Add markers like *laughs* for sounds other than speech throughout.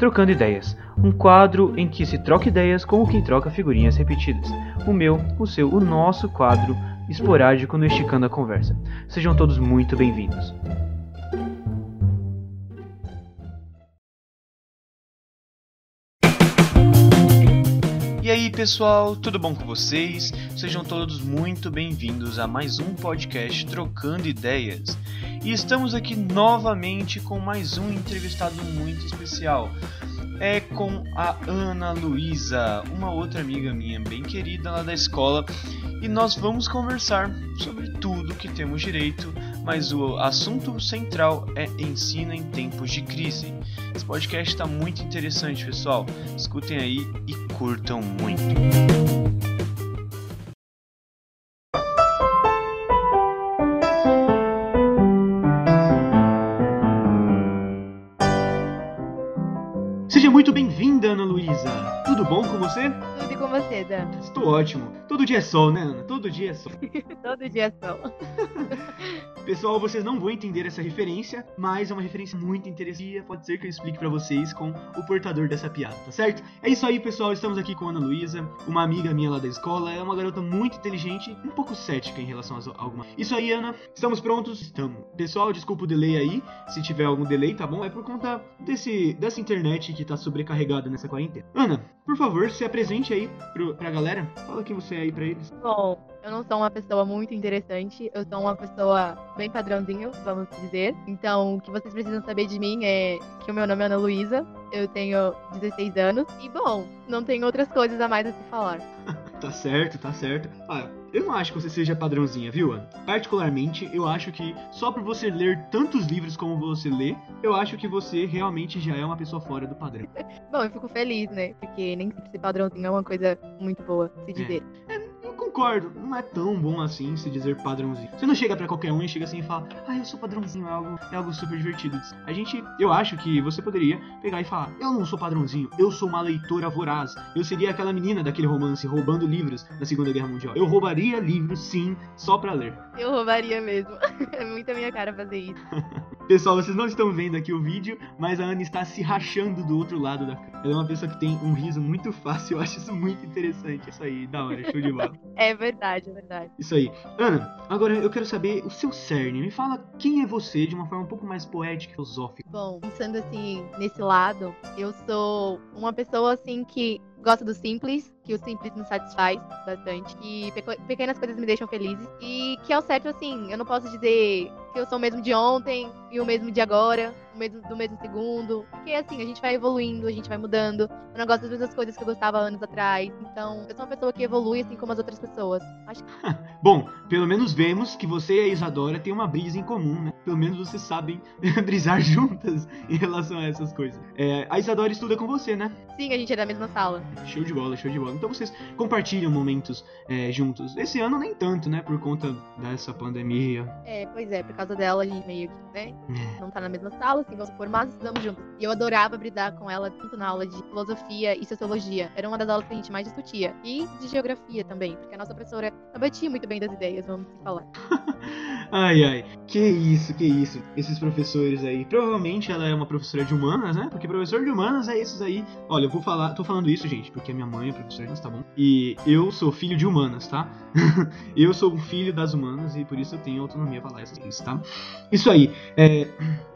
Trocando Ideias, um quadro em que se troca ideias como quem troca figurinhas repetidas. O meu, o seu, o nosso quadro esporádico no Esticando a Conversa. Sejam todos muito bem-vindos. Aí pessoal, tudo bom com vocês? Sejam todos muito bem-vindos a mais um podcast Trocando Ideias. E estamos aqui novamente com mais um entrevistado muito especial. É com a Ana Luísa, uma outra amiga minha bem querida lá da escola, e nós vamos conversar sobre tudo que temos direito, mas o assunto central é ensino em tempos de crise. Esse podcast está muito interessante, pessoal. Escutem aí e curtam muito. Seja muito bem-vinda, Ana Luísa. Tudo bom com você? Tudo com você, Dan? Estou ótimo. Todo dia é sol, né, Ana? Todo dia é sol. *laughs* Todo dia é sol. *laughs* Pessoal, vocês não vão entender essa referência, mas é uma referência muito interessante. Pode ser que eu explique pra vocês com o portador dessa piada, tá certo? É isso aí, pessoal. Estamos aqui com a Ana Luísa, uma amiga minha lá da escola. É uma garota muito inteligente, um pouco cética em relação a alguma. Isso aí, Ana. Estamos prontos? Estamos. Pessoal, desculpa o delay aí, se tiver algum delay, tá bom? É por conta desse dessa internet que tá sobrecarregada nessa quarentena. Ana, por favor, se apresente aí pro, pra galera. Fala quem você é aí pra eles. Bom, eu não sou uma pessoa muito interessante, eu sou uma pessoa bem padrãozinho, vamos dizer. Então, o que vocês precisam saber de mim é que o meu nome é Ana Luísa, eu tenho 16 anos e, bom, não tem outras coisas a mais a se falar. *laughs* Tá certo, tá certo. Ah, eu não acho que você seja padrãozinha, viu, Ana? Particularmente, eu acho que só por você ler tantos livros como você lê, eu acho que você realmente já é uma pessoa fora do padrão. *laughs* Bom, eu fico feliz, né? Porque nem sempre ser padrãozinho é uma coisa muito boa se dizer. Concordo, não é tão bom assim se dizer padrãozinho. Você não chega pra qualquer um e chega assim e fala, ah, eu sou padrãozinho, é algo, é algo super divertido. A gente, eu acho que você poderia pegar e falar, eu não sou padrãozinho, eu sou uma leitora voraz. Eu seria aquela menina daquele romance roubando livros na Segunda Guerra Mundial. Eu roubaria livros, sim, só pra ler. Eu roubaria mesmo. *laughs* é muito a minha cara fazer isso. *laughs* Pessoal, vocês não estão vendo aqui o vídeo, mas a Ana está se rachando do outro lado da câmera. Ela é uma pessoa que tem um riso muito fácil, *laughs* eu acho isso muito interessante. Isso aí, da hora, show de bola. É verdade, é verdade. Isso aí. Ana, agora eu quero saber o seu cerne. Me fala quem é você de uma forma um pouco mais poética e filosófica. Bom, pensando assim, nesse lado, eu sou uma pessoa assim que gosta do simples, que o simples me satisfaz bastante, que pequenas coisas me deixam felizes e que ao certo assim, eu não posso dizer que eu sou o mesmo de ontem e o mesmo de agora, o mesmo do mesmo segundo, porque assim, a gente vai evoluindo, a gente vai mudando. Eu não gosto das mesmas coisas que eu gostava anos atrás, então eu sou uma pessoa que evolui assim como as outras pessoas. Acho que... *laughs* Bom, pelo menos vemos que você e a Isadora têm uma brisa em comum, né? Pelo menos vocês sabem *laughs* brisar juntas em relação a essas coisas. É, a Isadora estuda com você, né? Sim, a gente é da mesma sala. Show de bola, show de bola. Então vocês compartilham momentos é, juntos. Esse ano nem tanto, né? Por conta dessa pandemia. É, pois é, por causa dela a gente meio que, né? Não tá na mesma sala, assim, vamos supor, mas estudamos juntos. E eu adorava brisar com ela tanto na aula de filosofia e sociologia. Era uma das aulas que a gente mais discutia. E de geografia também, porque a nossa professora batia muito bem das ideias, vamos falar. *laughs* Ai, ai, que isso, que isso. Esses professores aí. Provavelmente ela é uma professora de humanas, né? Porque professor de humanas é esses aí. Olha, eu vou falar, tô falando isso, gente, porque minha mãe é professora de tá bom? E eu sou filho de humanas, tá? *laughs* eu sou um filho das humanas e por isso eu tenho autonomia pra falar essas coisas, tá? Isso aí. É.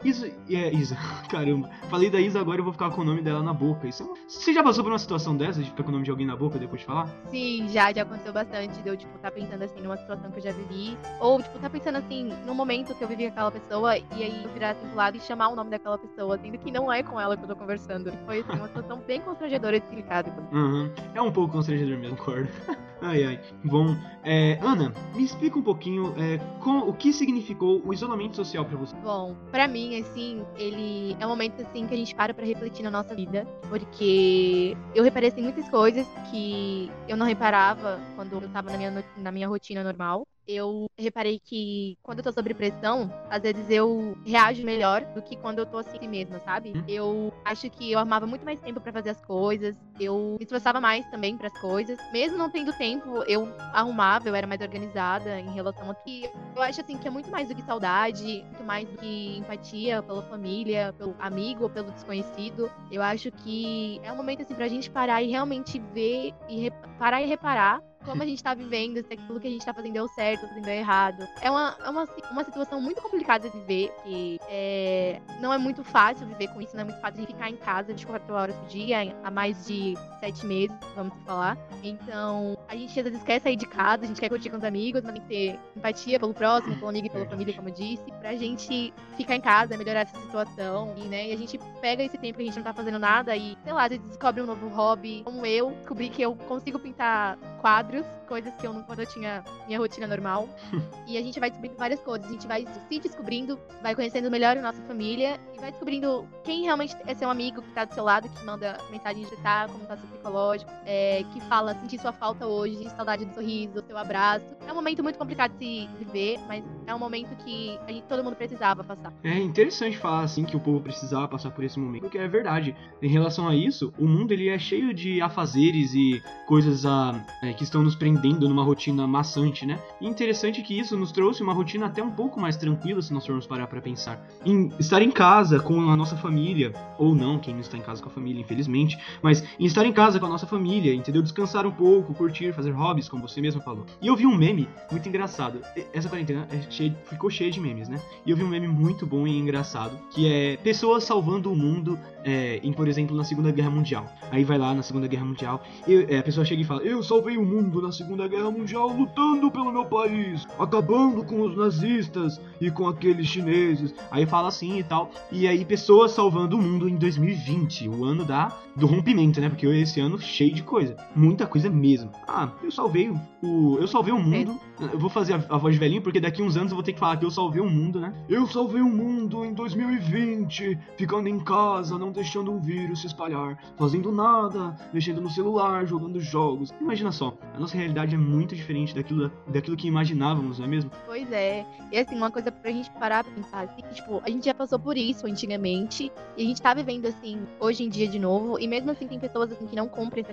Isa. É, Isa. *laughs* Caramba. Falei da Isa, agora eu vou ficar com o nome dela na boca. Isso é... Você já passou por uma situação dessa de ficar com o nome de alguém na boca depois de falar? Sim, já, já aconteceu bastante. De eu, tipo, tá pensando assim numa situação que eu já vivi. Ou, tipo, tá pensando assim, no momento que eu vivi com aquela pessoa, e aí eu virar assim pro lado e chamar o nome daquela pessoa, sendo que não é com ela que eu tô conversando. Foi assim, uma situação bem constrangedora de explicar. Uhum. É um pouco constrangedor mesmo, concordo. *laughs* ai, ai. Bom, é, Ana, me explica um pouquinho é, com, o que significou o isolamento social para você. Bom, para mim, assim, ele é um momento assim que a gente para para refletir na nossa vida, porque eu reparei assim, muitas coisas que eu não reparava quando eu tava na minha, na minha rotina normal. Eu reparei que quando eu tô sob pressão, às vezes eu reajo melhor do que quando eu tô assim mesmo, sabe? Hum. Eu acho que eu arrumava muito mais tempo pra fazer as coisas, eu me esforçava mais também pras coisas. Mesmo não tendo tempo, eu arrumava, eu era mais organizada em relação a que eu acho assim que é muito mais do que saudade, muito mais do que empatia pela família, pelo amigo ou pelo desconhecido. Eu acho que é um momento assim pra gente parar e realmente ver e parar e reparar como a gente tá vivendo, se aquilo que a gente tá fazendo deu certo, tá fazendo deu errado. É uma, é uma, uma situação muito complicada de viver, que é, não é muito fácil viver com isso, não é muito fácil de ficar em casa 24 horas por dia, há mais de sete meses, vamos falar. Então, a gente às vezes quer sair de casa, a gente quer curtir com os amigos, mas tem que ter empatia pelo próximo, pelo amigo e pela família, como eu disse, pra gente ficar em casa, melhorar essa situação, e, né, e a gente pega esse tempo que a gente não tá fazendo nada e, sei lá, às vezes descobre um novo hobby, como eu, descobri que eu consigo pintar quadros, coisas que eu não quando eu tinha minha rotina normal. *laughs* e a gente vai descobrindo várias coisas, a gente vai se descobrindo, vai conhecendo melhor a nossa família e vai descobrindo quem realmente é seu amigo que tá do seu lado, que manda mensagem de tá, como tá seu psicológico, é, que fala sentir sua falta hoje, saudade do sorriso, do seu abraço. É um momento muito complicado de se viver, mas é um momento que a gente, todo mundo precisava passar. É interessante falar assim que o povo precisava passar por esse momento, porque é verdade. Em relação a isso, o mundo ele é cheio de afazeres e coisas ah, é, que estão nos prendendo numa rotina maçante, né? E interessante que isso nos trouxe uma rotina até um pouco mais tranquila, se nós formos parar pra pensar. Em estar em casa com a nossa família, ou não, quem não está em casa com a família, infelizmente, mas em estar em casa com a nossa família, entendeu? Descansar um pouco, curtir, fazer hobbies, como você mesmo falou. E eu vi um meme muito engraçado. Essa quarentena cheia- ficou cheia de memes, né? E eu vi um meme muito bom e engraçado, que é pessoas salvando o mundo é, em, por exemplo, na Segunda Guerra Mundial. Aí vai lá na Segunda Guerra Mundial, e é, a pessoa chega e fala: Eu salvei o mundo na Segunda Guerra Mundial lutando pelo meu país, acabando com os nazistas e com aqueles chineses. Aí fala assim e tal. E aí, pessoas salvando o mundo em 2020, o ano da, do rompimento, né? Porque esse ano cheio de coisa. Muita coisa mesmo. Ah, eu salvei o. o- eu salvei o mundo. Eu vou fazer a, a voz de velhinho, porque daqui uns anos eu vou ter que falar que eu salvei o mundo, né? Eu salvei o mundo em 2020, ficando em casa, não deixando um vírus se espalhar, fazendo nada, mexendo no celular, jogando jogos. Imagina só, a nossa realidade é muito diferente daquilo, daquilo que imaginávamos, não é mesmo? Pois é. E assim, uma coisa pra gente parar pra pensar, assim, tipo, a gente já passou por isso antigamente, e a gente tá vivendo, assim, hoje em dia de novo, e mesmo assim tem pessoas, assim, que não cumprem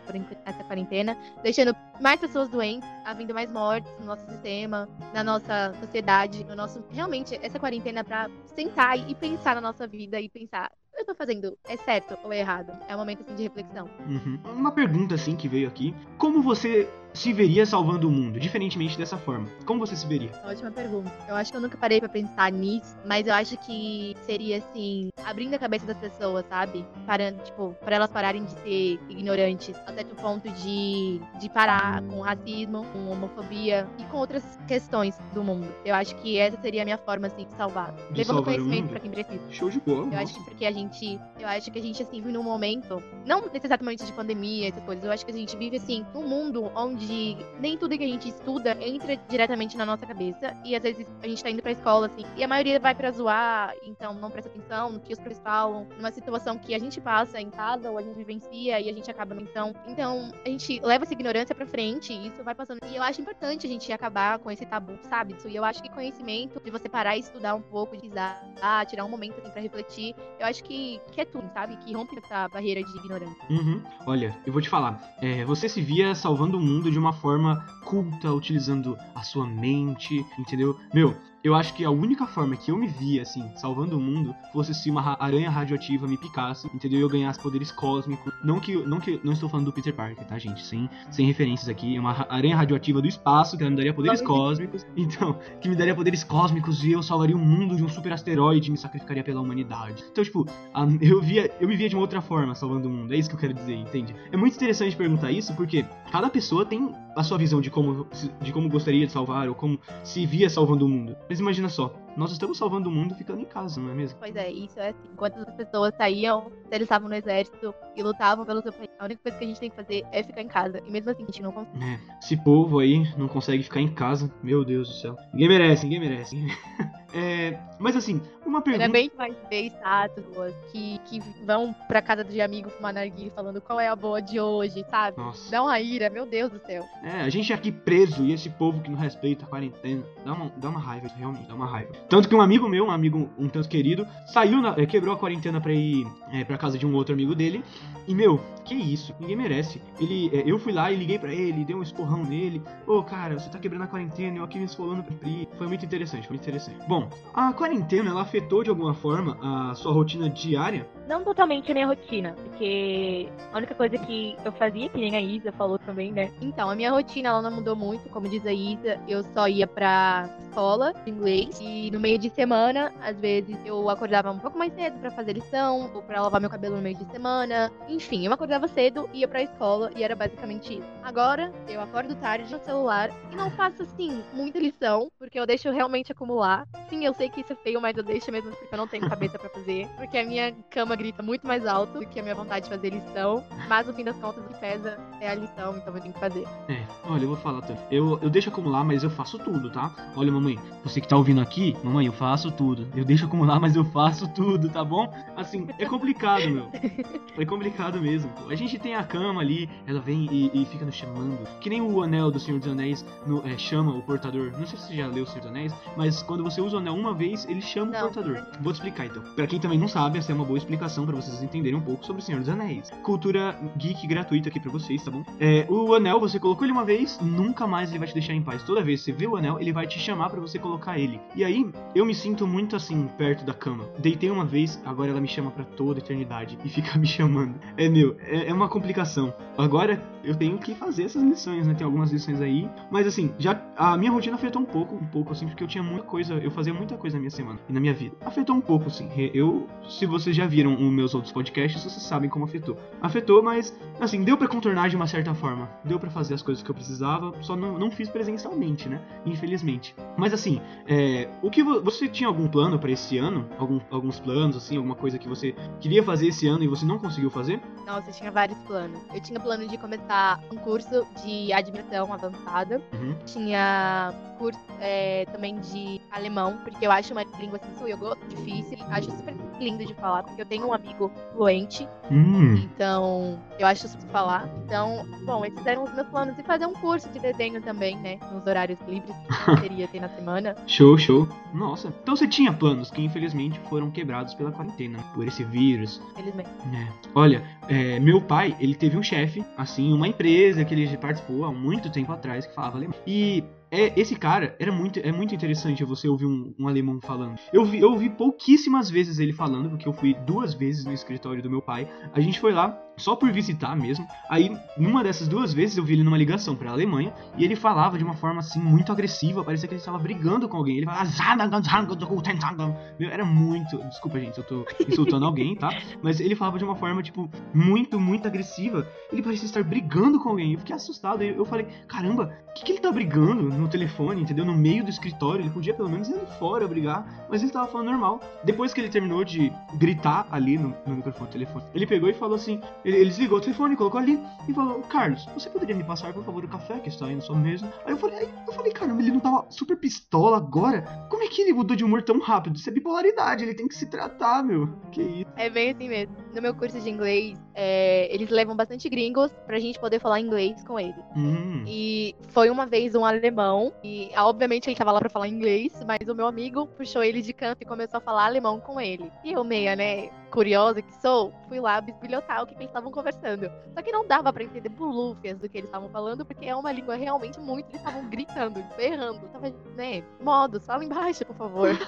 essa quarentena, deixando mais pessoas doentes, havendo mais mortes no nosso sistema, na nossa sociedade, no nosso... Realmente, essa quarentena é pra sentar e pensar na nossa vida e pensar, que eu tô fazendo é certo ou é errado? É um momento, assim, de reflexão. Uhum. Uma pergunta assim que veio aqui: como você se veria salvando o mundo, diferentemente dessa forma? Como você se veria? Ótima pergunta. Eu acho que eu nunca parei pra pensar nisso, mas eu acho que seria assim, abrindo a cabeça das pessoas, sabe? Parando, tipo, para elas pararem de ser ignorantes, a certo ponto de, de parar com racismo, com homofobia e com outras questões do mundo. Eu acho que essa seria a minha forma assim de salvar, De levando salvar o conhecimento pra quem precisa. Show de bola. Eu nossa. acho que porque a gente, eu acho que a gente assim vive num momento, não momento de pandemia, essas coisas, eu acho que a gente vive assim num mundo onde nem tudo que a gente estuda entra diretamente na nossa cabeça e às vezes a gente tá indo pra escola assim, e a maioria vai pra zoar, então não presta atenção no que os professores falam, numa situação que a gente passa em casa ou a gente vivencia e a gente acaba então, então a gente leva essa ignorância pra frente e isso vai passando. E eu acho importante a gente acabar com esse tabu, sabe? E eu acho que conhecimento de você parar e estudar um pouco, de pesquisar, tirar um momento assim pra refletir, eu acho que, que é tudo, sabe? Que rompe essa barreira de ignorância. Uhum. Olha, eu vou te falar. é, você se via salvando o mundo de uma forma culta, utilizando a sua mente, entendeu? Meu, eu acho que a única forma que eu me via, assim, salvando o mundo, fosse se uma ra- aranha radioativa me picasse, entendeu? E eu ganhasse poderes cósmicos. Não que, não que, não estou falando do Peter Parker, tá, gente? Sem, sem referências aqui. É uma ra- aranha radioativa do espaço que ela me daria poderes Não cósmicos. Então, que me daria poderes cósmicos e eu salvaria o mundo de um super asteroide e me sacrificaria pela humanidade. Então, tipo, a- eu via, eu me via de uma outra forma salvando o mundo. É isso que eu quero dizer, entende? É muito interessante perguntar isso porque cada pessoa tem a sua visão de como, de como gostaria de salvar ou como se via salvando o mundo. Mas imagina só, nós estamos salvando o mundo ficando em casa, não é mesmo? Pois é, isso é assim. Enquanto as pessoas saíam, se eles estavam no exército e lutavam pelo seu país, a única coisa que a gente tem que fazer é ficar em casa. E mesmo assim, a gente não consegue. É, esse povo aí não consegue ficar em casa, meu Deus do céu. Ninguém merece, ninguém merece. *laughs* É, mas assim, Uma pergunta. aguento mais ver estátuas que, que vão pra casa de amigo fumar narguilha falando qual é a boa de hoje, sabe? Nossa. Dá uma ira, meu Deus do céu. É, a gente aqui preso e esse povo que não respeita a quarentena. Dá uma, dá uma raiva, realmente, dá uma raiva. Tanto que um amigo meu, um amigo um tanto querido, saiu, na, eh, quebrou a quarentena pra ir é, pra casa de um outro amigo dele. E, meu, que isso? Ninguém merece. Ele, é, eu fui lá e liguei pra ele, dei um esporrão nele. Ô, cara, você tá quebrando a quarentena, eu aqui me esfolando pra Pri. Foi muito interessante, foi muito interessante. Bom, a quarentena, ela afetou de alguma forma a sua rotina diária? Não totalmente a minha rotina, porque a única coisa que eu fazia, que nem a Isa falou também, né? Então, a minha rotina ela não mudou muito, como diz a Isa. Eu só ia pra escola de inglês e no meio de semana, às vezes eu acordava um pouco mais cedo pra fazer lição ou pra lavar meu cabelo no meio de semana. Enfim, eu acordava cedo, ia pra escola e era basicamente isso. Agora, eu acordo tarde no celular e não faço assim muita lição, porque eu deixo realmente acumular. Sim, eu sei que isso é feio, mas eu deixo mesmo porque eu não tenho cabeça pra fazer, porque a minha cama grita muito mais alto do que a minha vontade de fazer lição, mas no fim das contas o que pesa é a lição, então eu tenho que fazer. É, olha, eu vou falar. Eu, eu deixo acumular, mas eu faço tudo, tá? Olha, mamãe, você que tá ouvindo aqui, mamãe, eu faço tudo. Eu deixo acumular, mas eu faço tudo, tá bom? Assim, é complicado, meu. É complicado mesmo. A gente tem a cama ali, ela vem e, e fica nos chamando. Que nem o anel do Senhor dos Anéis no- é, chama o portador. Não sei se você já leu o Senhor dos Anéis, mas quando você usa o anel uma vez, ele chama o Não. portador. Vou te explicar então. Pra quem também não sabe, essa é uma boa explicação pra vocês entenderem um pouco sobre o Senhor dos Anéis. Cultura geek gratuita aqui pra vocês, tá bom? É, o anel, você colocou ele uma vez, nunca mais ele vai te deixar em paz. Toda vez que você vê o anel, ele vai te chamar pra você colocar ele. E aí, eu me sinto muito assim, perto da cama. Deitei uma vez, agora ela me chama pra toda eternidade e fica *laughs* me chamando. É meu, é, é uma complicação. Agora eu tenho que fazer essas lições, né? Tem algumas lições aí. Mas assim, já a minha rotina afetou um pouco, um pouco assim, porque eu tinha muita coisa, eu fazia muita coisa na minha semana e na minha vida. Afetou um pouco, assim. Eu, se vocês já viram os meus outros podcasts, vocês sabem como afetou. Afetou, mas assim, deu pra contornar de uma certa forma. Deu pra fazer as coisas que eu precisava, só não, não fiz presencialmente, né? Infelizmente. Mas assim, é, o que vo- você tinha algum plano pra esse ano? Algum, alguns planos, assim, alguma coisa que você queria fazer esse ano e você não conseguiu fazer? Nossa, eu tinha vários planos. Eu tinha plano de começar um curso de administração avançada. Uhum. Tinha curso é, também de alemão, porque eu acho uma língua assim, eu gosto difícil. Acho super lindo de falar, porque eu tenho um amigo fluente, Hum. então eu acho super falar. Então, bom, esses eram os meus planos. E fazer um curso de desenho também, né? Nos horários livres que eu *laughs* teria ter na semana. Show, show. Nossa. Então você tinha planos que infelizmente foram quebrados pela quarentena, por esse vírus. Felizmente. É. Olha, é, meu pai, ele teve um chefe, assim, uma empresa que ele participou há muito tempo atrás que falava alemão. E é, esse cara era muito, é muito interessante você ouvir um, um alemão falando. Eu vi, eu ouvi pouquíssimas vezes ele falando, porque eu fui duas vezes no escritório do meu pai. A gente foi lá só por visitar mesmo. Aí, numa dessas duas vezes, eu vi ele numa ligação pra Alemanha e ele falava de uma forma assim muito agressiva, parecia que ele estava brigando com alguém. Ele falava meu, era muito, desculpa gente, eu tô insultando alguém, tá? Mas ele falava de uma forma tipo muito, muito agressiva. Ele parecia estar brigando com alguém. Eu fiquei assustado. Eu falei, caramba, o que, que ele tá brigando no telefone, entendeu? No meio do escritório. Ele podia pelo menos ir fora brigar, mas ele tava falando normal. Depois que ele terminou de gritar ali no, no microfone do telefone, ele pegou e falou assim: ele, ele desligou o telefone, colocou ali e falou: Carlos, você poderia me passar, por favor, o café que está aí na sua mesa? Aí eu falei, aí eu falei, caramba, ele não tava super pistola agora? Como é que ele mudou de humor tão rápido? Isso é bipolaridade, ele tem que se tratar, meu. Que isso? É bem assim mesmo. No meu curso de inglês, é, eles levam bastante gringos pra gente poder falar inglês com eles. Hum. E foi uma vez um alemão, e ah, obviamente ele tava lá pra falar inglês, mas o meu amigo puxou ele de canto e começou a falar alemão com ele. E eu, meia, né, curiosa que sou, fui lá bisbilhotar o que, que eles estavam conversando. Só que não dava pra entender bolúfias do que eles estavam falando, porque é uma língua realmente muito. Eles estavam gritando, berrando. Tava, né, modo, fala embaixo, por favor. *laughs*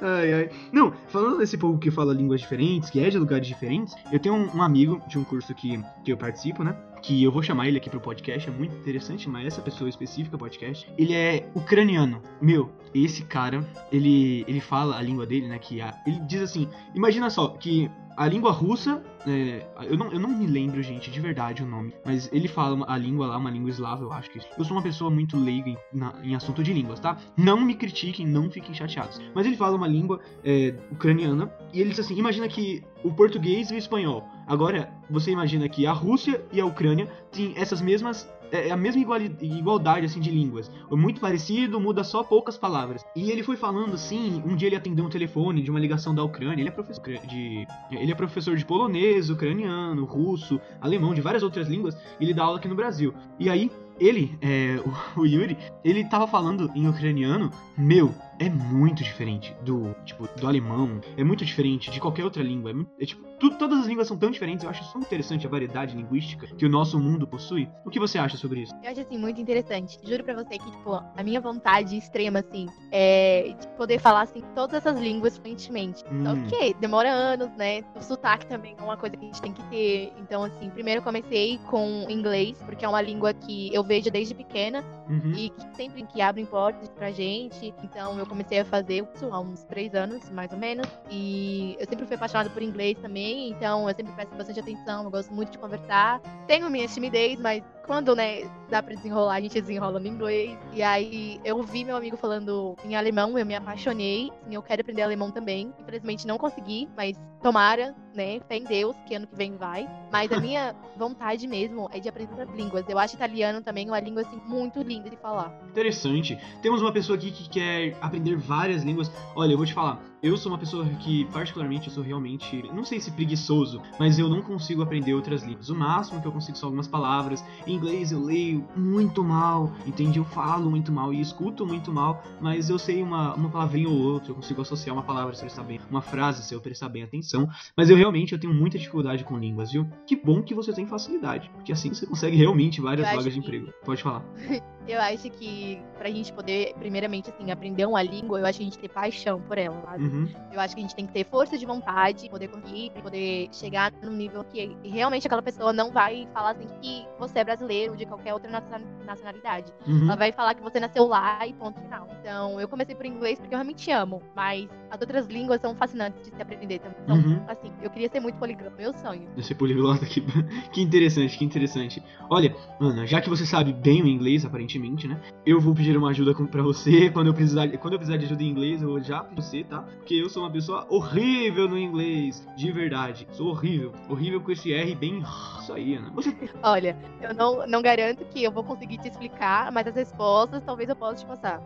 Ai, ai. Não, falando desse povo que fala línguas diferentes, que é de lugares diferentes, eu tenho um, um amigo de um curso que, que eu participo, né? Que eu vou chamar ele aqui pro podcast, é muito interessante, mas essa pessoa específica podcast, ele é ucraniano. Meu, esse cara, ele, ele fala a língua dele, né? Que a, ele diz assim: imagina só, que a língua russa, é, eu, não, eu não me lembro, gente, de verdade o nome, mas ele fala a língua lá, uma língua eslava, eu acho que. Eu sou uma pessoa muito leiga em, na- em assunto de línguas, tá? Não me critiquem, não fiquem chateados. Mas ele fala uma língua é, ucraniana e ele diz assim: imagina que o português e o espanhol. Agora, você imagina que a Rússia e a Ucrânia têm essas mesmas é a mesma igualdade assim de línguas. É muito parecido, muda só poucas palavras. E ele foi falando assim, um dia ele atendeu um telefone de uma ligação da Ucrânia. Ele é professor de ele é professor de polonês, ucraniano, russo, alemão, de várias outras línguas, e ele dá aula aqui no Brasil. E aí ele, é, o, *laughs* o Yuri, ele tava falando em ucraniano, meu, é muito diferente do, tipo, do alemão, é muito diferente de qualquer outra língua, é, muito- é, tipo, tu- todas as línguas são tão diferentes, eu acho tão interessante a variedade linguística que o nosso mundo possui. O que você acha sobre isso? Eu acho assim muito interessante. Juro pra você que, tipo, a minha vontade extrema, assim, é de poder falar assim todas essas línguas fluentemente. Só Hum. que demora anos, né? O sotaque também é uma coisa que a gente tem que ter. Então, assim, primeiro eu comecei com inglês, porque é uma língua que eu vejo desde pequena Uhum. e que sempre que abrem portas pra gente. Então eu comecei a fazer isso há uns três anos, mais ou menos. E eu sempre fui apaixonada por inglês também, então eu sempre presto bastante atenção, eu gosto muito de conversar. Tenho minha timidez, mas quando, né, dá pra desenrolar, a gente desenrola no inglês. E aí eu vi meu amigo falando em alemão, eu me apaixonei. Assim, eu quero aprender alemão também. Infelizmente não consegui, mas tomara, né, fé em Deus, que ano que vem vai. Mas a *laughs* minha vontade mesmo é de aprender outras línguas. Eu acho italiano também uma língua, assim, muito linda falar. Interessante. Temos uma pessoa aqui que quer aprender várias línguas. Olha, eu vou te falar. Eu sou uma pessoa que, particularmente, eu sou realmente, não sei se preguiçoso, mas eu não consigo aprender outras línguas. O máximo que eu consigo são algumas palavras. Em inglês eu leio muito mal, entende? Eu falo muito mal e escuto muito mal, mas eu sei uma, uma palavrinha ou outra, eu consigo associar uma palavra se eu prestar bem, uma frase se eu prestar bem atenção. Mas eu realmente eu tenho muita dificuldade com línguas, viu? Que bom que você tem facilidade, porque assim você consegue realmente várias vagas de emprego. Pode falar. *laughs* Eu acho que pra gente poder, primeiramente, assim, aprender uma língua, eu acho que a gente tem paixão por ela, sabe? Uhum. Eu acho que a gente tem que ter força de vontade, poder conseguir, poder chegar num nível que realmente aquela pessoa não vai falar assim que você é brasileiro ou de qualquer outra naciona- nacionalidade. Uhum. Ela vai falar que você nasceu lá e ponto final. Então, eu comecei por inglês porque eu realmente amo, mas as outras línguas são fascinantes de se aprender também. Então, Uhum. assim, eu queria ser muito poliglota, meu sonho. Esse poliglota aqui. *laughs* que interessante, que interessante. Olha, Ana, já que você sabe bem o inglês, aparentemente, né? Eu vou pedir uma ajuda com- pra você. Quando eu precisar, quando eu precisar de ajuda em inglês, eu vou já pra você, tá? Porque eu sou uma pessoa horrível no inglês. De verdade. Sou horrível. Horrível com esse R bem. Isso aí, Ana. *laughs* Você. Olha, eu não, não garanto que eu vou conseguir te explicar, mas as respostas talvez eu possa te passar.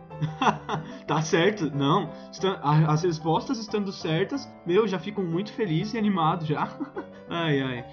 *laughs* tá certo? Não. As respostas estando certas, meu, já fico muito feliz e animado já. *laughs* ai, ai.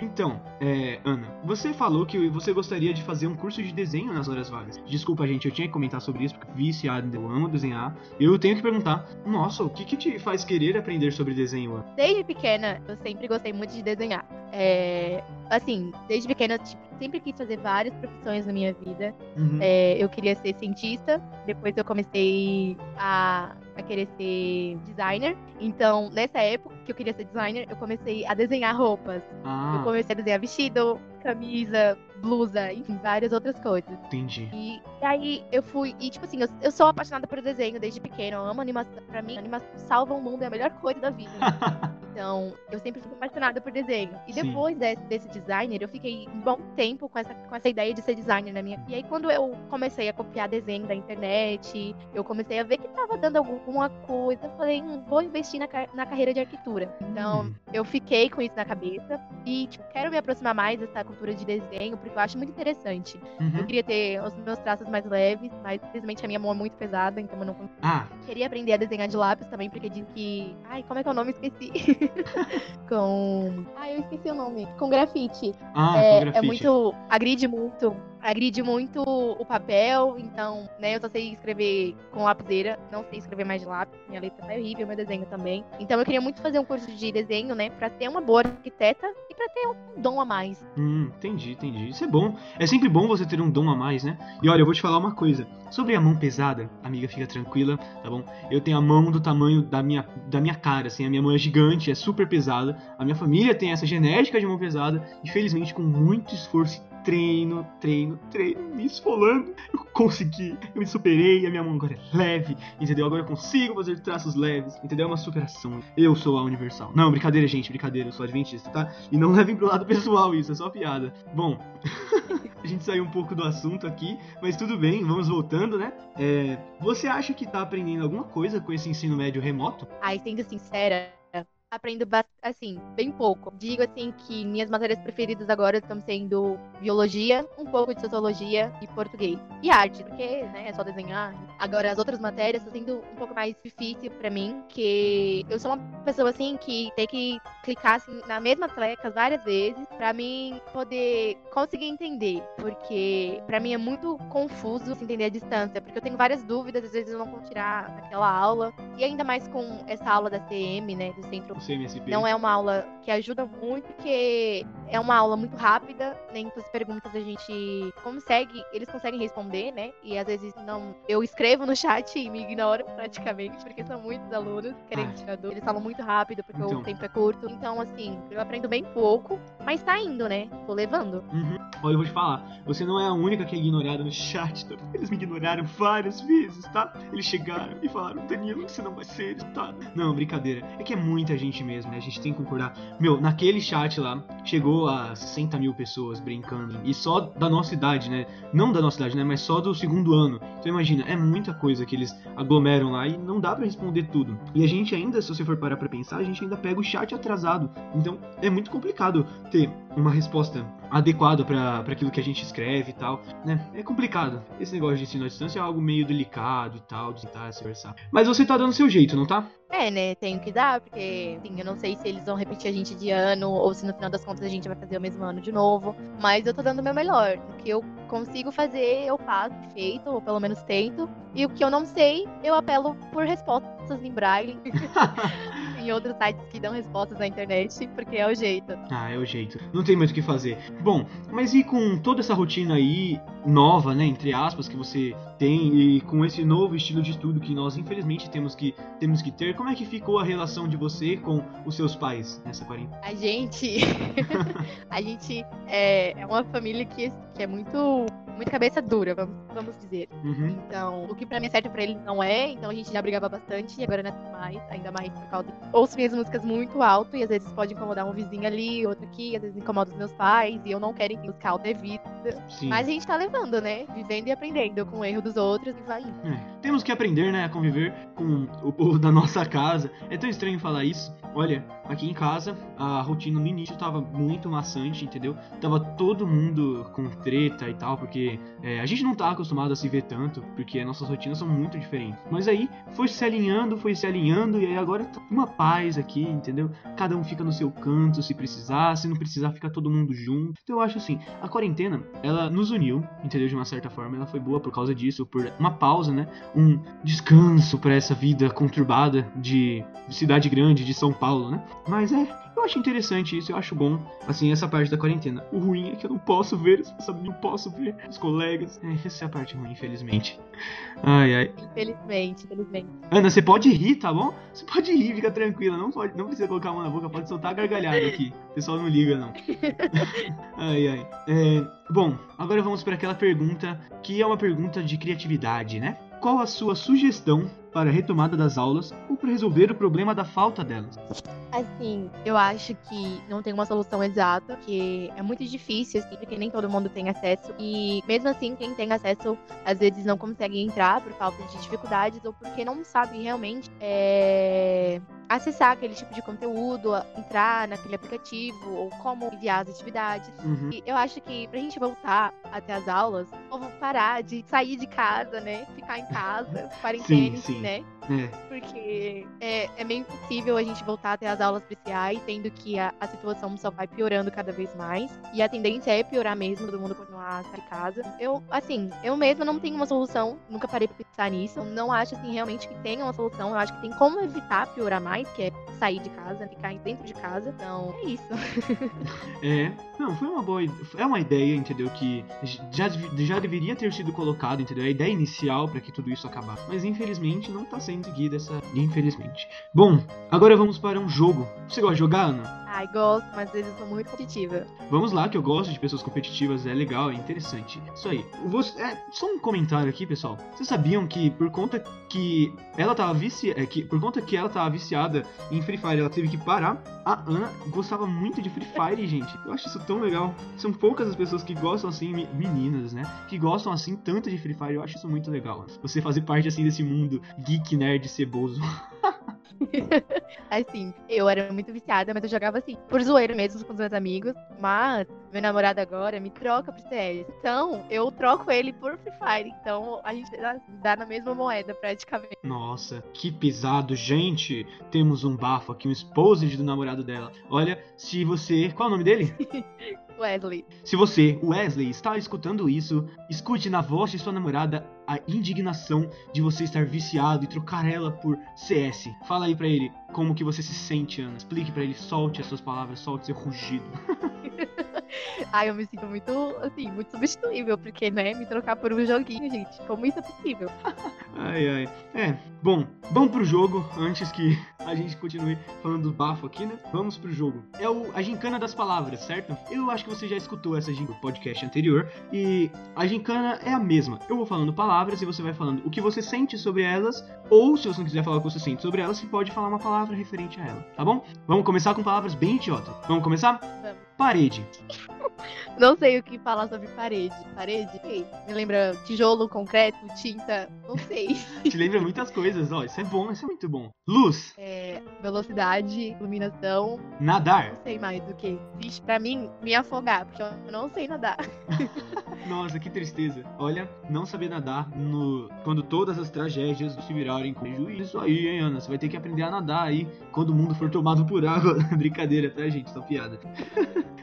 Então, é, Ana, você falou que você gostaria de fazer um curso de desenho nas horas vagas. Desculpa, gente, eu tinha que comentar sobre isso, porque viciado, eu amo desenhar. Eu tenho que perguntar, nossa, o que, que te faz querer aprender sobre desenho? Desde pequena, eu sempre gostei muito de desenhar. É, assim, desde pequena, tipo, sempre quis fazer várias profissões na minha vida. Uhum. É, eu queria ser cientista, depois eu comecei a, a querer ser designer. Então, nessa época que eu queria ser designer, eu comecei a desenhar roupas. Eu Ah, comecei a desenhar vestido, camisa, blusa, enfim, várias outras coisas. entendi. E aí eu fui, e tipo assim, eu, eu sou apaixonada por desenho desde pequena, eu amo animação. Pra mim, animação salva o mundo, é a melhor coisa da vida. *laughs* Então, eu sempre fui apaixonada por desenho. E Sim. depois desse, desse designer, eu fiquei um bom tempo com essa, com essa ideia de ser designer na minha. E aí, quando eu comecei a copiar desenho da internet, eu comecei a ver que tava dando alguma coisa, eu falei, hum, vou investir na, na carreira de arquitetura. Então, Hum. eu fiquei com isso na cabeça e, tipo, quero me aproximar mais dessa cultura de desenho, porque eu acho muito interessante. Eu Uhum. queria ter os meus traços mais leves, mas infelizmente a minha mão é muito pesada, então eu não consigo. Ah, Queria aprender a desenhar de lápis também, porque diz que. Ai, como é que é o nome? Esqueci. *laughs* *laughs* com. Ai, eu esqueci o nome. Com grafite. ah, é, com é grafite. muito. Agride muito. Agride muito o papel, então, né, eu só sei escrever com lapiseira, não sei escrever mais de lápis, minha letra tá horrível, meu desenho também. Então eu queria muito fazer um curso de desenho, né, pra ser uma boa arquiteta e pra ter um dom a mais. Hum, entendi, entendi. Isso é bom. É sempre bom você ter um dom a mais, né? E olha, eu vou te falar uma coisa. Sobre a mão pesada, amiga, fica tranquila, tá bom? Eu tenho a mão do tamanho da minha, da minha cara, assim. A minha mão é gigante, é super pesada. A minha família tem essa genética de mão pesada. Infelizmente, com muito esforço treino, treino, treino, me esfolando, eu consegui. Eu me superei, a minha mão agora é leve, entendeu? Agora eu consigo fazer traços leves, entendeu? É uma superação. Eu sou a Universal. Não, brincadeira, gente, brincadeira. Eu sou adventista, tá? E não levem pro lado pessoal isso, é só piada. Bom, *laughs* a gente saiu um pouco do assunto aqui, mas tudo bem, vamos voltando, né? É, você acha que tá aprendendo alguma coisa com esse ensino médio remoto? Aí, sendo sincera, aprendo assim, bem pouco. Digo assim que minhas matérias preferidas agora estão sendo biologia, um pouco de sociologia e português. E arte, porque, né, é só desenhar. Agora as outras matérias estão sendo um pouco mais difícil pra mim, que eu sou uma pessoa assim que tem que clicar assim, na mesma tecla várias vezes pra mim poder conseguir entender, porque pra mim é muito confuso entender a distância, porque eu tenho várias dúvidas, às vezes eu não consigo tirar naquela aula, e ainda mais com essa aula da CM, né, do Centro O CMSP. não é uma aula que ajuda muito, porque é uma aula muito rápida, nem todas as perguntas a gente consegue, eles conseguem responder, né? E às vezes não. Eu escrevo no chat e me ignoram praticamente, porque são muitos alunos querendo Ah. tirar dúvida. Eles falam muito rápido, porque Então. o tempo é curto. Então, assim, eu aprendo bem pouco, mas tá indo, né? Tô levando. Uhum. Olha, eu vou te falar, você não é a única que é ignorada no chat, tá? Eles me ignoraram várias vezes, tá? Eles chegaram e falaram, Danilo, você não vai ser, tá? Não, brincadeira. É que é muita gente mesmo, né? A gente tem que concordar. Meu, naquele chat lá, chegou a 60 mil pessoas brincando. E só da nossa idade, né? Não da nossa idade, né? Mas só do segundo ano. Então imagina, é muita coisa que eles aglomeram lá e não dá pra responder tudo. E a gente ainda, se você for parar pra pensar, a gente ainda pega o chat atrasado. Então é muito complicado ter uma resposta adequada pra aquilo que a gente escreve e tal, né? É complicado. Esse negócio de ensino à distância é algo meio delicado e tal, de tentar se conversar. Mas você tá dando seu jeito, não tá? É, né? Tenho que dar, porque assim, eu não sei se eles vão repetir a gente de ano ou se no final das contas a gente vai fazer o mesmo ano de novo. Mas eu tô dando o meu melhor. O que eu consigo fazer, eu faço feito, ou pelo menos tento. E o que eu não sei, eu apelo por respostas em braille. *laughs* em outros sites que dão respostas na internet, porque é o jeito. Ah, é o jeito. Não tem muito o que fazer. Bom, mas e com toda essa rotina aí nova, né, entre aspas, que você tem e com esse novo estilo de estudo que nós infelizmente temos que temos que ter, como é que ficou a relação de você com os seus pais nessa quarentena? A gente. *laughs* a gente é, é uma família que, que é muito. Muito cabeça dura, vamos, vamos dizer. Uhum. Então, o que pra mim é certo pra ele não é, então a gente já brigava bastante e agora não é mais, ainda mais por causa. Ouço minhas músicas muito alto e às vezes pode incomodar um vizinho ali, outro aqui, às vezes incomoda os meus pais e eu não quero música alta devido. Sim. Mas a gente tá levando, né? Vivendo e aprendendo com o erro dos outros e vai indo. É, temos que aprender, né, a conviver com o povo da nossa casa. É tão estranho falar isso. Olha, aqui em casa, a rotina no início tava muito maçante, entendeu? Tava todo mundo com treta e tal, porque é, a gente não tá acostumado a se ver tanto, porque nossas rotinas são muito diferentes. Mas aí foi se alinhando, foi se alinhando, e aí agora tá uma paz aqui, entendeu? Cada um fica no seu canto se precisar, se não precisar, fica todo mundo junto. Então eu acho assim, a quarentena, ela nos uniu, entendeu? De uma certa forma, ela foi boa por causa disso, por uma pausa, né? Um descanso para essa vida conturbada de cidade grande, de São Paulo, né? Mas é, eu acho interessante isso, eu acho bom, assim, essa parte da quarentena. O ruim é que eu não posso ver, sabe? Não posso ver os colegas. É, essa é a parte ruim, infelizmente. Ai, ai. Infelizmente, infelizmente. Ana, você pode rir, tá bom? Você pode rir, fica tranquila. Não, pode, não precisa colocar a mão na boca, pode soltar a gargalhada aqui. O pessoal não liga, não. *laughs* ai, ai. É, bom, agora vamos para aquela pergunta que é uma pergunta de criatividade, né? Qual a sua sugestão para a retomada das aulas ou para resolver o problema da falta delas? Assim, eu acho que não tem uma solução exata, que é muito difícil, assim, porque nem todo mundo tem acesso. E mesmo assim, quem tem acesso, às vezes não consegue entrar por falta de dificuldades ou porque não sabe realmente é, acessar aquele tipo de conteúdo, entrar naquele aplicativo ou como enviar as atividades. Uhum. E eu acho que pra gente voltar até as aulas, o povo parar de sair de casa, né? Ficar em casa, *laughs* quarentena, sim. Né? É, Porque é, é meio impossível a gente voltar até as aulas presenciais, sendo que a, a situação só vai piorando cada vez mais. E a tendência é piorar mesmo, todo mundo continuar a sair de casa. Eu, assim, eu mesma não tenho uma solução, nunca parei pra pensar nisso. Eu não acho, assim, realmente que tenha uma solução. Eu acho que tem como evitar piorar mais, que é sair de casa, ficar dentro de casa. Então, é isso. *laughs* É, não, foi uma boa, é uma ideia, entendeu, que já, já deveria ter sido colocado, entendeu, a ideia inicial para que tudo isso acabasse, mas infelizmente não tá sendo seguida essa, infelizmente. Bom, agora vamos para um jogo. Você gosta de jogar, Ana? Ai, gosto, mas às vezes eu sou muito competitiva. Vamos lá, que eu gosto de pessoas competitivas, é legal, é interessante. Isso aí. Você, é, só um comentário aqui, pessoal. Vocês sabiam que por conta que ela tava viciada, é, que por conta que ela tava viciada em Free Fire, ela teve que parar. A Ana gostava muito de Free Fire, *laughs* gente. Eu acho isso tão legal. São poucas as pessoas que gostam assim, me- meninas, né? Que gostam assim tanto de Free Fire. Eu acho isso muito legal. Você fazer parte assim desse mundo geek nerd ceboso. *laughs* *laughs* Assim, eu era muito viciada, mas eu jogava assim, por zoeira mesmo com os meus amigos. Mas meu namorado agora me troca pro CS. Então, eu troco ele por Free Fire. Então, a gente dá, dá na mesma moeda, praticamente. Nossa, que pesado, gente. Temos um bafo aqui, um exposed do namorado dela. Olha, se você. Qual é o nome dele? *laughs* Wesley. Se você, Wesley, está escutando isso, escute na voz de sua namorada a indignação de você estar viciado e trocar ela por CS. Fala aí pra ele como que você se sente, Ana. Explique pra ele, solte as suas palavras, solte seu rugido. *laughs* *laughs* Ai, eu me sinto muito, assim, muito substituível, porque, né, me trocar por um joguinho, gente. Como isso é possível? *laughs* Ai, ai. É, bom, vamos pro jogo antes que a gente continue falando do bafo aqui, né? Vamos pro jogo. É o, a gincana das palavras, certo? Eu acho que você já escutou essa gincana no podcast anterior e a gincana é a mesma. Eu vou falando palavras e você vai falando o que você sente sobre elas, ou se você não quiser falar o que você sente sobre elas, você pode falar uma palavra referente a ela, tá bom? Vamos começar com palavras bem idiota. Vamos começar? Vamos. Parede. *laughs* Não sei o que falar sobre parede. Parede? Me lembra tijolo, concreto, tinta. Não sei. Te lembra muitas coisas, ó. Isso é bom, isso é muito bom. Luz. É, velocidade, iluminação. Nadar. Não sei mais do que. Vixe, pra mim, me afogar, porque eu não sei nadar. *laughs* Nossa, que tristeza. Olha, não saber nadar no quando todas as tragédias se virarem com prejuízo. Isso aí, hein, Ana? Você vai ter que aprender a nadar aí quando o mundo for tomado por água. *laughs* Brincadeira, tá, gente? Só piada.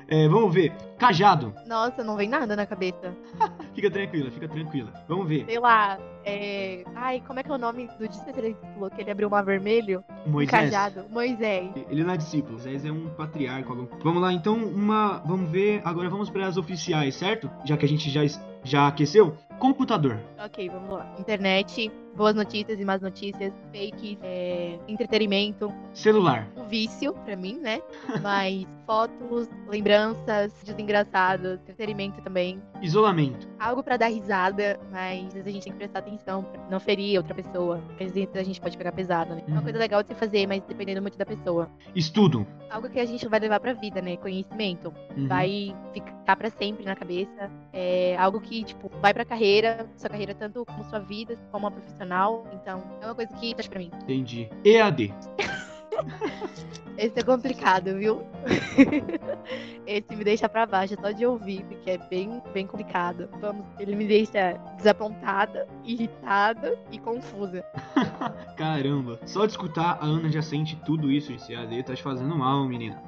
É, vamos ver. Cajado. Nossa, não vem nada na cabeça. *laughs* Fica tranquila, fica tranquila. Vamos ver. Sei lá. É... Ai, como é que é o nome do discípulo que ele abriu o mar vermelho? Moisés. Cajado. Moisés. Ele não é discípulo, Moisés é um patriarca. Vamos lá, então, uma. Vamos ver. Agora vamos para as oficiais, certo? Já que a gente já, já aqueceu. Computador. Ok, vamos lá. Internet, boas notícias e más notícias, fakes, é... entretenimento, Celular. um vício pra mim, né? *laughs* Mas fotos, lembranças, vídeos engraçados, entretenimento também. Isolamento. Algo pra dar risada, mas a gente tem que prestar atenção pra não ferir outra pessoa. Porque às vezes a gente pode pegar pesado, né? É uma Uhum. coisa legal de se fazer, mas dependendo muito da pessoa. Estudo. Algo que a gente vai levar pra vida, né? Conhecimento. Uhum. Vai ficar pra sempre na cabeça. É algo que, tipo, vai pra carreira, sua carreira tanto como sua vida, como a profissional. Então, é uma coisa que traz pra mim. Entendi. EAD. *laughs* *laughs* Esse é complicado, viu? *laughs* Esse me deixa pra baixo só de ouvir, porque é bem, bem complicado. Vamos, ele me deixa desapontada, irritada e confusa. *laughs* Caramba. Só de escutar, a Ana já sente tudo isso. Esse EAD tá te fazendo mal, menina.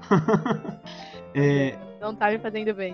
é, Não tá me fazendo bem.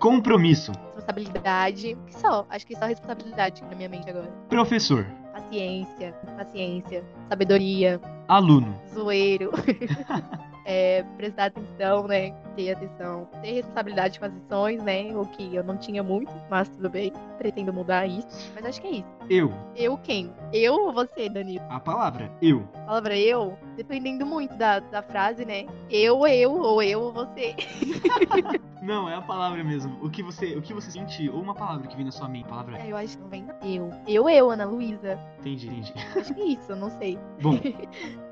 compromisso. Responsabilidade. Que só? Acho que só responsabilidade na minha mente agora. Professor. Paciência, paciência, sabedoria, Aluno. zoeiro. *laughs* É, prestar atenção, né? Ter atenção. Ter responsabilidade com as lições, né? O que eu não tinha muito, mas tudo bem. Pretendo mudar isso. Mas acho que é isso. Eu. Eu quem? Eu ou você, Danilo? A palavra. Eu. A palavra eu, dependendo muito da, da frase, né? Eu, eu, ou eu, ou você. *laughs* Não, é a palavra mesmo. O que você, o que você sente, ou uma palavra que vem na sua mente. Palavra. É, eu acho que não vem. Eu. Eu, eu, Ana Luísa. Entendi, entendi. Acho que é isso, não sei. Bom,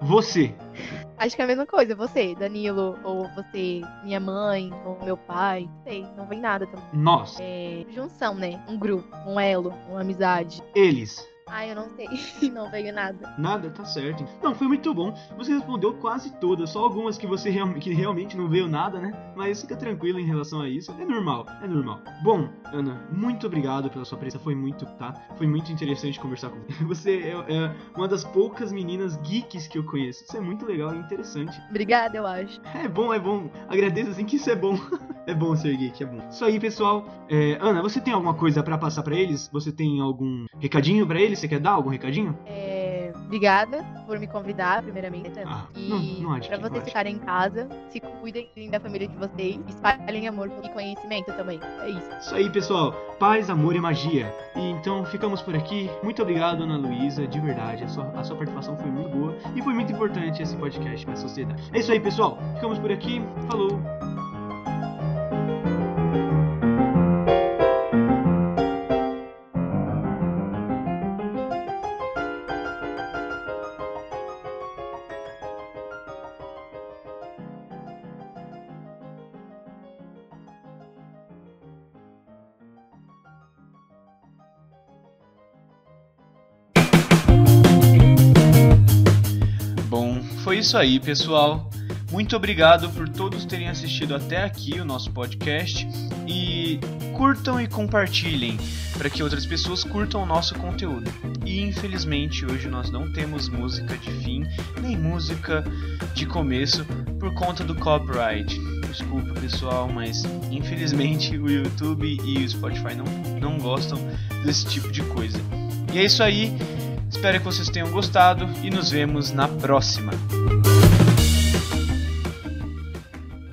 você. *laughs* Acho que é a mesma coisa. Você, Danilo, ou você, minha mãe, ou meu pai. Não sei, não vem nada também. Nós. É, junção, né? Um grupo, um elo, uma amizade. Eles. Ai, eu não sei. *laughs* não veio nada. Nada, tá certo. Não, foi muito bom. Você respondeu quase todas, só algumas que você real- que realmente não veio nada, né? Mas fica tranquilo em relação a isso. É normal, é normal. Bom, Ana, muito obrigado pela sua presença. Foi muito, tá? Foi muito interessante conversar com você. *laughs* Você é, é uma das poucas meninas geeks que eu conheço. Isso é muito legal e interessante. Obrigada, eu acho. É bom, é bom. Agradeço assim que isso é bom. *laughs* é bom ser geek, é bom. Isso aí, pessoal. É, Ana, você tem alguma coisa pra passar pra eles? Você tem algum recadinho pra eles? Você quer dar algum recadinho? É, obrigada por me convidar, primeiramente. Ah, e não- não há de pra não há vocês ficarem em casa, se cuidem da família de vocês, espalhem amor e conhecimento também. É isso. Isso aí, pessoal. Paz, amor e magia. E então ficamos por aqui. Muito obrigado, Ana Luísa, de verdade. A sua, a sua participação foi muito boa e foi muito importante esse podcast para a sociedade. É isso aí, pessoal. Ficamos por aqui. Falou. Isso aí, pessoal. Muito obrigado por todos terem assistido até aqui o nosso podcast e curtam e compartilhem para que outras pessoas curtam o nosso conteúdo. E infelizmente hoje nós não temos música de fim nem música de começo por conta do copyright. Desculpa pessoal, mas infelizmente o YouTube e o Spotify não, não gostam desse tipo de coisa. E é isso aí. Espero que vocês tenham gostado e nos vemos na próxima.